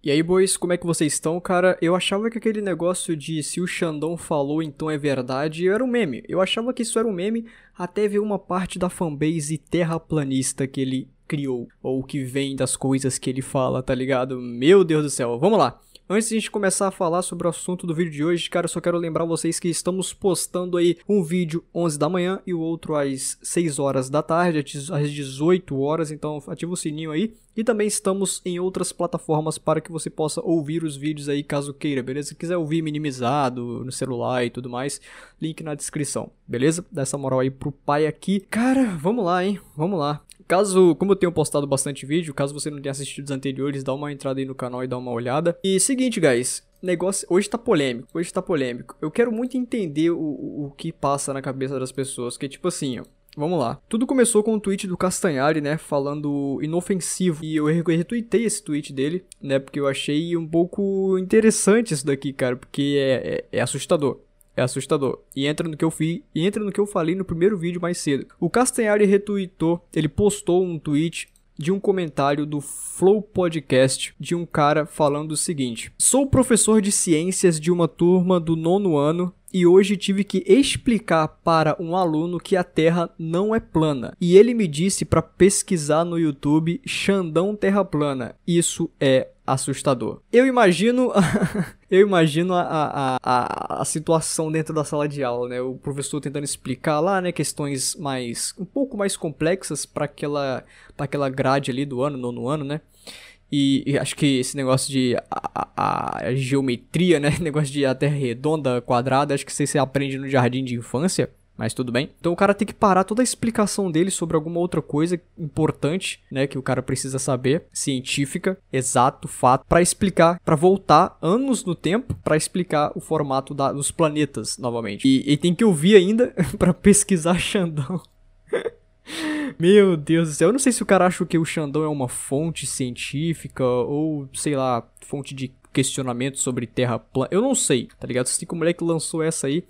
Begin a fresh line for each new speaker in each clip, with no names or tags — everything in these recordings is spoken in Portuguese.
E aí, boys, como é que vocês estão, cara? Eu achava que aquele negócio de se o Xandão falou, então é verdade, era um meme. Eu achava que isso era um meme até ver uma parte da fanbase terraplanista que ele criou, ou que vem das coisas que ele fala, tá ligado? Meu Deus do céu, vamos lá. Antes de a gente começar a falar sobre o assunto do vídeo de hoje, cara, eu só quero lembrar vocês que estamos postando aí um vídeo 11 da manhã e o outro às 6 horas da tarde, às 18 horas, então ativa o sininho aí. E também estamos em outras plataformas para que você possa ouvir os vídeos aí caso queira, beleza? Se quiser ouvir minimizado no celular e tudo mais, link na descrição, beleza? Dá essa moral aí pro pai aqui. Cara, vamos lá, hein? Vamos lá. Caso, como eu tenho postado bastante vídeo, caso você não tenha assistido os anteriores, dá uma entrada aí no canal e dá uma olhada. E seguinte, guys, negócio hoje tá polêmico, hoje tá polêmico. Eu quero muito entender o, o que passa na cabeça das pessoas, que tipo assim, ó, Vamos lá. Tudo começou com um tweet do Castanhari, né? Falando inofensivo. E eu retuitei esse tweet dele, né? Porque eu achei um pouco interessante isso daqui, cara. Porque é, é, é assustador. É assustador. E entra no que eu fiz, e entra no que eu falei no primeiro vídeo mais cedo. O Castanhari retweetou, ele postou um tweet de um comentário do Flow Podcast de um cara falando o seguinte: Sou professor de ciências de uma turma do nono ano e hoje tive que explicar para um aluno que a Terra não é plana. E ele me disse para pesquisar no YouTube Xandão Terra Plana. Isso é assustador. Eu imagino, eu imagino a, a, a, a, situação dentro da sala de aula, né? O professor tentando explicar lá, né, questões mais um pouco mais complexas para aquela para aquela grade ali do ano, nono ano, né? E, e, acho que esse negócio de a, a, a, geometria, né? Negócio de a terra redonda, quadrada, acho que você aprende no jardim de infância. Mas tudo bem. Então o cara tem que parar toda a explicação dele sobre alguma outra coisa importante, né, que o cara precisa saber, científica, exato, fato, para explicar, para voltar anos no tempo para explicar o formato da, dos planetas novamente. E, e tem que ouvir ainda para pesquisar Xandão. Meu Deus do céu, eu não sei se o cara acha que o Xandão é uma fonte científica ou, sei lá, fonte de questionamento sobre terra plana. Eu não sei, tá ligado? Sei que o moleque lançou essa aí.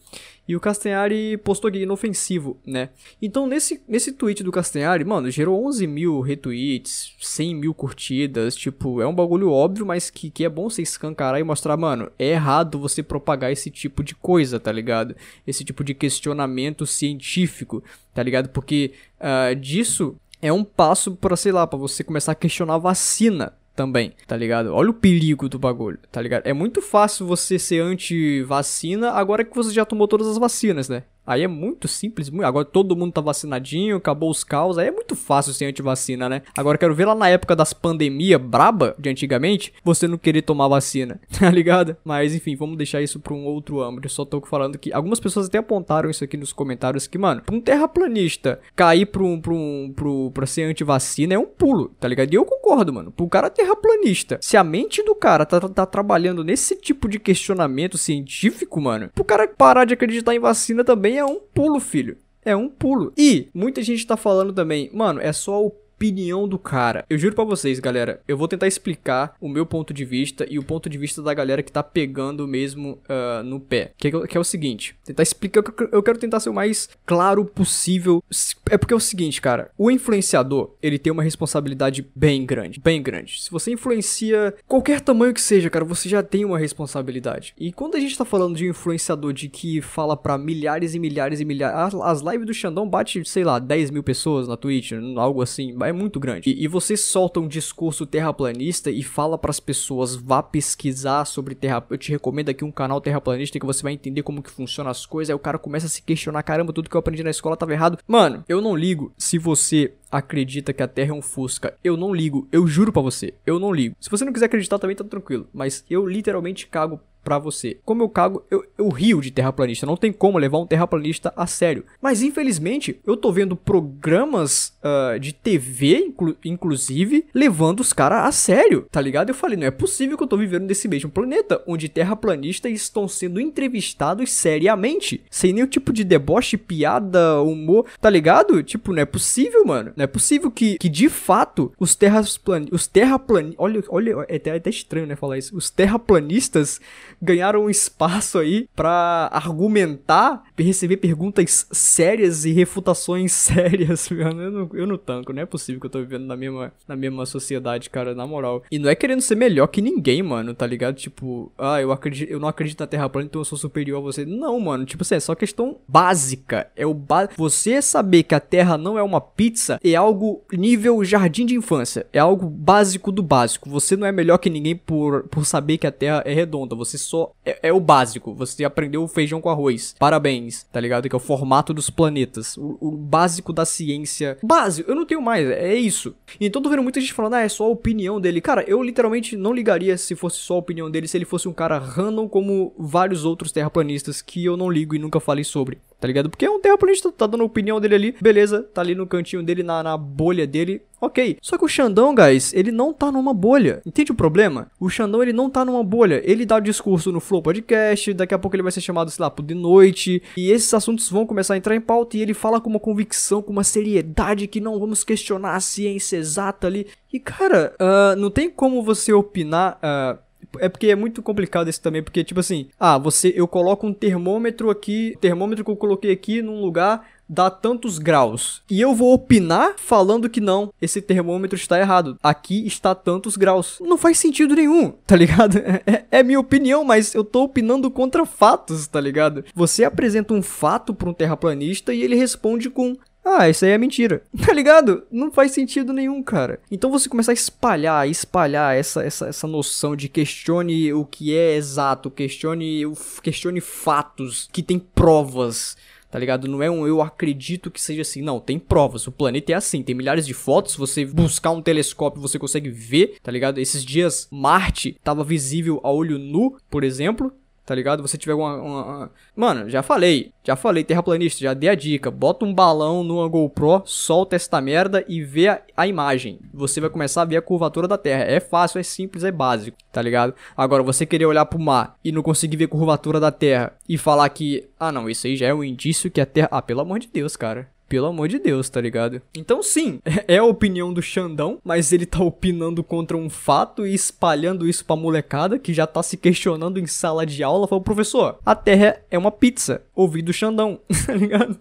E o Castanhari postou aqui inofensivo, né? Então, nesse, nesse tweet do Castanhari, mano, gerou 11 mil retweets, 100 mil curtidas. Tipo, é um bagulho óbvio, mas que, que é bom você escancarar e mostrar, mano, é errado você propagar esse tipo de coisa, tá ligado? Esse tipo de questionamento científico, tá ligado? Porque uh, disso é um passo para sei lá, para você começar a questionar a vacina, também, tá ligado? Olha o perigo do bagulho, tá ligado? É muito fácil você ser anti-vacina agora que você já tomou todas as vacinas, né? Aí é muito simples, agora todo mundo tá vacinadinho, acabou os caos, aí é muito fácil ser antivacina, né? Agora quero ver lá na época das pandemias braba de antigamente, você não querer tomar vacina, tá ligado? Mas enfim, vamos deixar isso pra um outro âmbito. Eu só tô falando que algumas pessoas até apontaram isso aqui nos comentários que, mano, pra um terraplanista cair pra um, pra um, pro, pra ser antivacina é um pulo, tá ligado? E eu concordo, mano. Pro cara terraplanista, se a mente do cara tá, tá trabalhando nesse tipo de questionamento científico, mano, pro cara parar de acreditar em vacina também é um pulo, filho. É um pulo. E muita gente tá falando também, mano, é só o opinião do cara. Eu juro para vocês, galera, eu vou tentar explicar o meu ponto de vista e o ponto de vista da galera que tá pegando mesmo uh, no pé. Que é, que é, o seguinte, tentar explicar, eu quero tentar ser o mais claro possível. É porque é o seguinte, cara, o influenciador, ele tem uma responsabilidade bem grande, bem grande. Se você influencia qualquer tamanho que seja, cara, você já tem uma responsabilidade. E quando a gente tá falando de influenciador de que fala para milhares e milhares e milhares, as lives do Xandão bate, sei lá, 10 mil pessoas na Twitch, algo assim, é muito grande. E, e você solta um discurso terraplanista e fala para as pessoas, vá pesquisar sobre terra. Eu te recomendo aqui um canal terraplanista que você vai entender como que funciona as coisas. Aí o cara começa a se questionar, caramba, tudo que eu aprendi na escola tava errado. Mano, eu não ligo se você acredita que a Terra é um Fusca. Eu não ligo, eu juro para você, eu não ligo. Se você não quiser acreditar também tá tranquilo, mas eu literalmente cago para você. Como eu cago, eu, eu rio de terraplanista. Não tem como levar um terraplanista a sério. Mas infelizmente, eu tô vendo programas uh, de TV, inclu inclusive, levando os caras a sério, tá ligado? Eu falei, não é possível que eu tô vivendo nesse mesmo planeta, onde terraplanistas estão sendo entrevistados seriamente, sem nenhum tipo de deboche, piada, humor, tá ligado? Tipo, não é possível, mano. Não é possível que, que de fato, os terraplanistas, os terraplanistas, olha, olha, é até, é até estranho, né, falar isso, os terraplanistas ganharam um espaço aí pra argumentar, receber perguntas sérias e refutações sérias, mano. Eu não, eu não tanco, não é possível que eu tô vivendo na mesma, na mesma sociedade, cara, na moral. E não é querendo ser melhor que ninguém, mano, tá ligado? Tipo, ah, eu, acredito, eu não acredito na Terra plana, então eu sou superior a você. Não, mano, tipo assim, é só questão básica. É o ba... Você saber que a Terra não é uma pizza é algo nível jardim de infância. É algo básico do básico. Você não é melhor que ninguém por, por saber que a Terra é redonda. Você só é, é o básico. Você aprendeu o feijão com arroz. Parabéns, tá ligado? Que é o formato dos planetas. O, o básico da ciência. Básico, eu não tenho mais. É isso. Então tô vendo muita gente falando, ah, é só a opinião dele. Cara, eu literalmente não ligaria se fosse só a opinião dele, se ele fosse um cara random como vários outros terraplanistas que eu não ligo e nunca falei sobre tá ligado? Porque é um terraplanista, tá dando a opinião dele ali, beleza, tá ali no cantinho dele, na, na bolha dele, ok. Só que o Xandão, guys, ele não tá numa bolha. Entende o problema? O Xandão, ele não tá numa bolha. Ele dá discurso no Flow Podcast, daqui a pouco ele vai ser chamado, sei lá, de noite, e esses assuntos vão começar a entrar em pauta, e ele fala com uma convicção, com uma seriedade que não vamos questionar a ciência exata ali. E, cara, uh, não tem como você opinar... Uh, é porque é muito complicado isso também, porque tipo assim, ah, você eu coloco um termômetro aqui, termômetro que eu coloquei aqui num lugar dá tantos graus. E eu vou opinar falando que não, esse termômetro está errado. Aqui está tantos graus. Não faz sentido nenhum, tá ligado? É, é minha opinião, mas eu tô opinando contra fatos, tá ligado? Você apresenta um fato para um terraplanista e ele responde com ah, isso aí é mentira. Tá ligado? Não faz sentido nenhum, cara. Então você começar a espalhar, espalhar essa, essa, essa noção de questione o que é exato, questione, questione fatos, que tem provas. Tá ligado? Não é um eu acredito que seja assim. Não, tem provas. O planeta é assim. Tem milhares de fotos. Você buscar um telescópio, você consegue ver, tá ligado? Esses dias, Marte tava visível a olho nu, por exemplo tá ligado? Você tiver uma, uma, Mano, já falei, já falei, terraplanista, já dei a dica. Bota um balão numa GoPro, solta esta merda e vê a, a, imagem. Você vai começar a ver a curvatura da Terra. É fácil, é simples, é básico, tá ligado? Agora, você querer olhar pro mar e não conseguir ver a curvatura da Terra e falar que, ah não, isso aí já é um indício que a Terra. Ah, pelo amor de Deus, cara. Pelo amor de Deus, tá ligado? Então, sim, é a opinião do Xandão, mas ele tá opinando contra um fato e espalhando isso pra molecada que já tá se questionando em sala de aula. Falou, professor, a Terra é uma pizza. Ouvi do Xandão, tá ligado?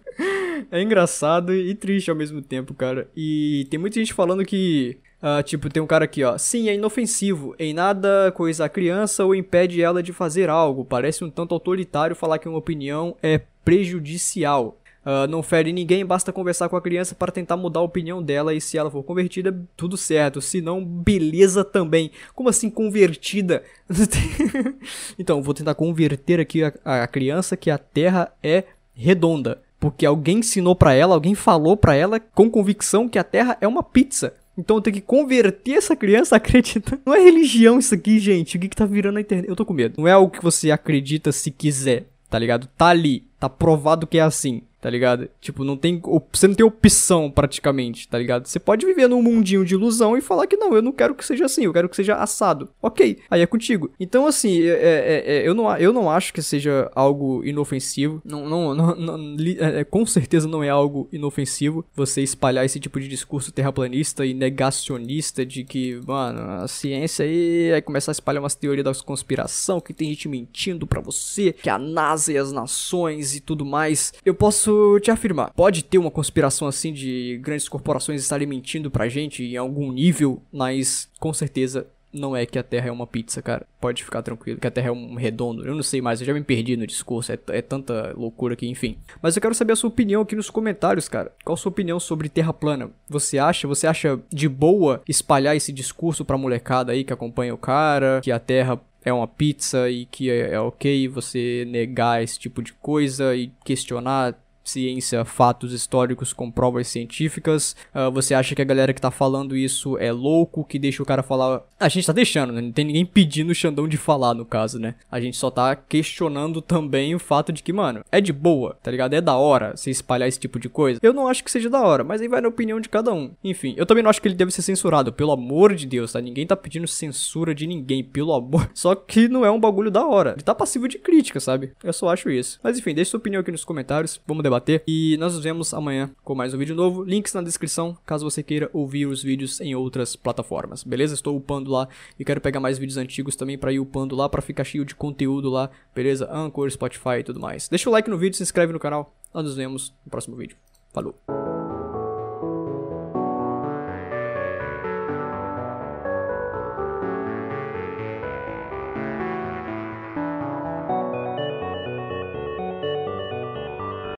É engraçado e triste ao mesmo tempo, cara. E tem muita gente falando que Uh, tipo, tem um cara aqui, ó. Sim, é inofensivo. Em nada coisa a criança ou impede ela de fazer algo. Parece um tanto autoritário falar que uma opinião é prejudicial. Uh, não fere ninguém, basta conversar com a criança para tentar mudar a opinião dela e se ela for convertida, tudo certo. Se não, beleza também. Como assim convertida? então, vou tentar converter aqui a, a criança que a Terra é redonda. Porque alguém ensinou para ela, alguém falou para ela com convicção que a Terra é uma pizza. Então eu tenho que converter essa criança a acreditar. Não é religião isso aqui, gente. O que, que tá virando na internet? Eu tô com medo. Não é algo que você acredita se quiser, tá ligado? Tá ali. Tá provado que é assim tá ligado? Tipo, não tem. Você não tem opção praticamente, tá ligado? Você pode viver num mundinho de ilusão e falar que não, eu não quero que seja assim, eu quero que seja assado. Ok, aí é contigo. Então, assim, é, é, é, eu, não, eu não acho que seja algo inofensivo. Não, não, não, não é, é, com certeza não é algo inofensivo você espalhar esse tipo de discurso terraplanista e negacionista de que, mano, a ciência aí é começar a espalhar umas teorias da conspiração, que tem gente mentindo para você, que a NASA e as nações e tudo mais. Eu posso posso te afirmar. Pode ter uma conspiração assim de grandes corporações estarem mentindo pra gente em algum nível, mas com certeza não é que a Terra é uma pizza, cara. Pode ficar tranquilo, que a Terra é um redondo. Eu não sei mais, eu já me perdi no discurso, é, é tanta loucura aqui, enfim. Mas eu quero saber a sua opinião aqui nos comentários, cara. Qual a sua opinião sobre Terra plana? Você acha, você acha de boa espalhar esse discurso pra molecada aí que acompanha o cara, que a Terra é uma pizza e que é, é ok você negar esse tipo de coisa e questionar ciência, fatos históricos com provas científicas. Uh, você acha que a galera que tá falando isso é louco, que deixa o cara falar. A gente tá deixando, né? Não tem ninguém pedindo o Xandão de falar, no caso, né? A gente só tá questionando também o fato de que, mano, é de boa, tá ligado? É da hora se espalhar esse tipo de coisa. Eu não acho que seja da hora, mas aí vai na opinião de cada um. Enfim, eu também não acho que ele deve ser censurado, pelo amor de Deus, tá? Ninguém tá pedindo censura de ninguém, pelo amor. Só que não é um bagulho da hora. Ele tá passivo de crítica, sabe? Eu só acho isso. Mas enfim, deixa sua opinião aqui nos comentários. Vamos debater E nós nos vemos amanhã com mais um vídeo novo. Links na descrição, caso você queira ouvir os vídeos em outras plataformas, beleza? Estou upando lá e quero pegar mais vídeos antigos também para ir upando lá, para ficar cheio de conteúdo lá, beleza? Anchor, Spotify e tudo mais. Deixa o like no vídeo, se inscreve no canal. Nós nos vemos no próximo vídeo. Falou!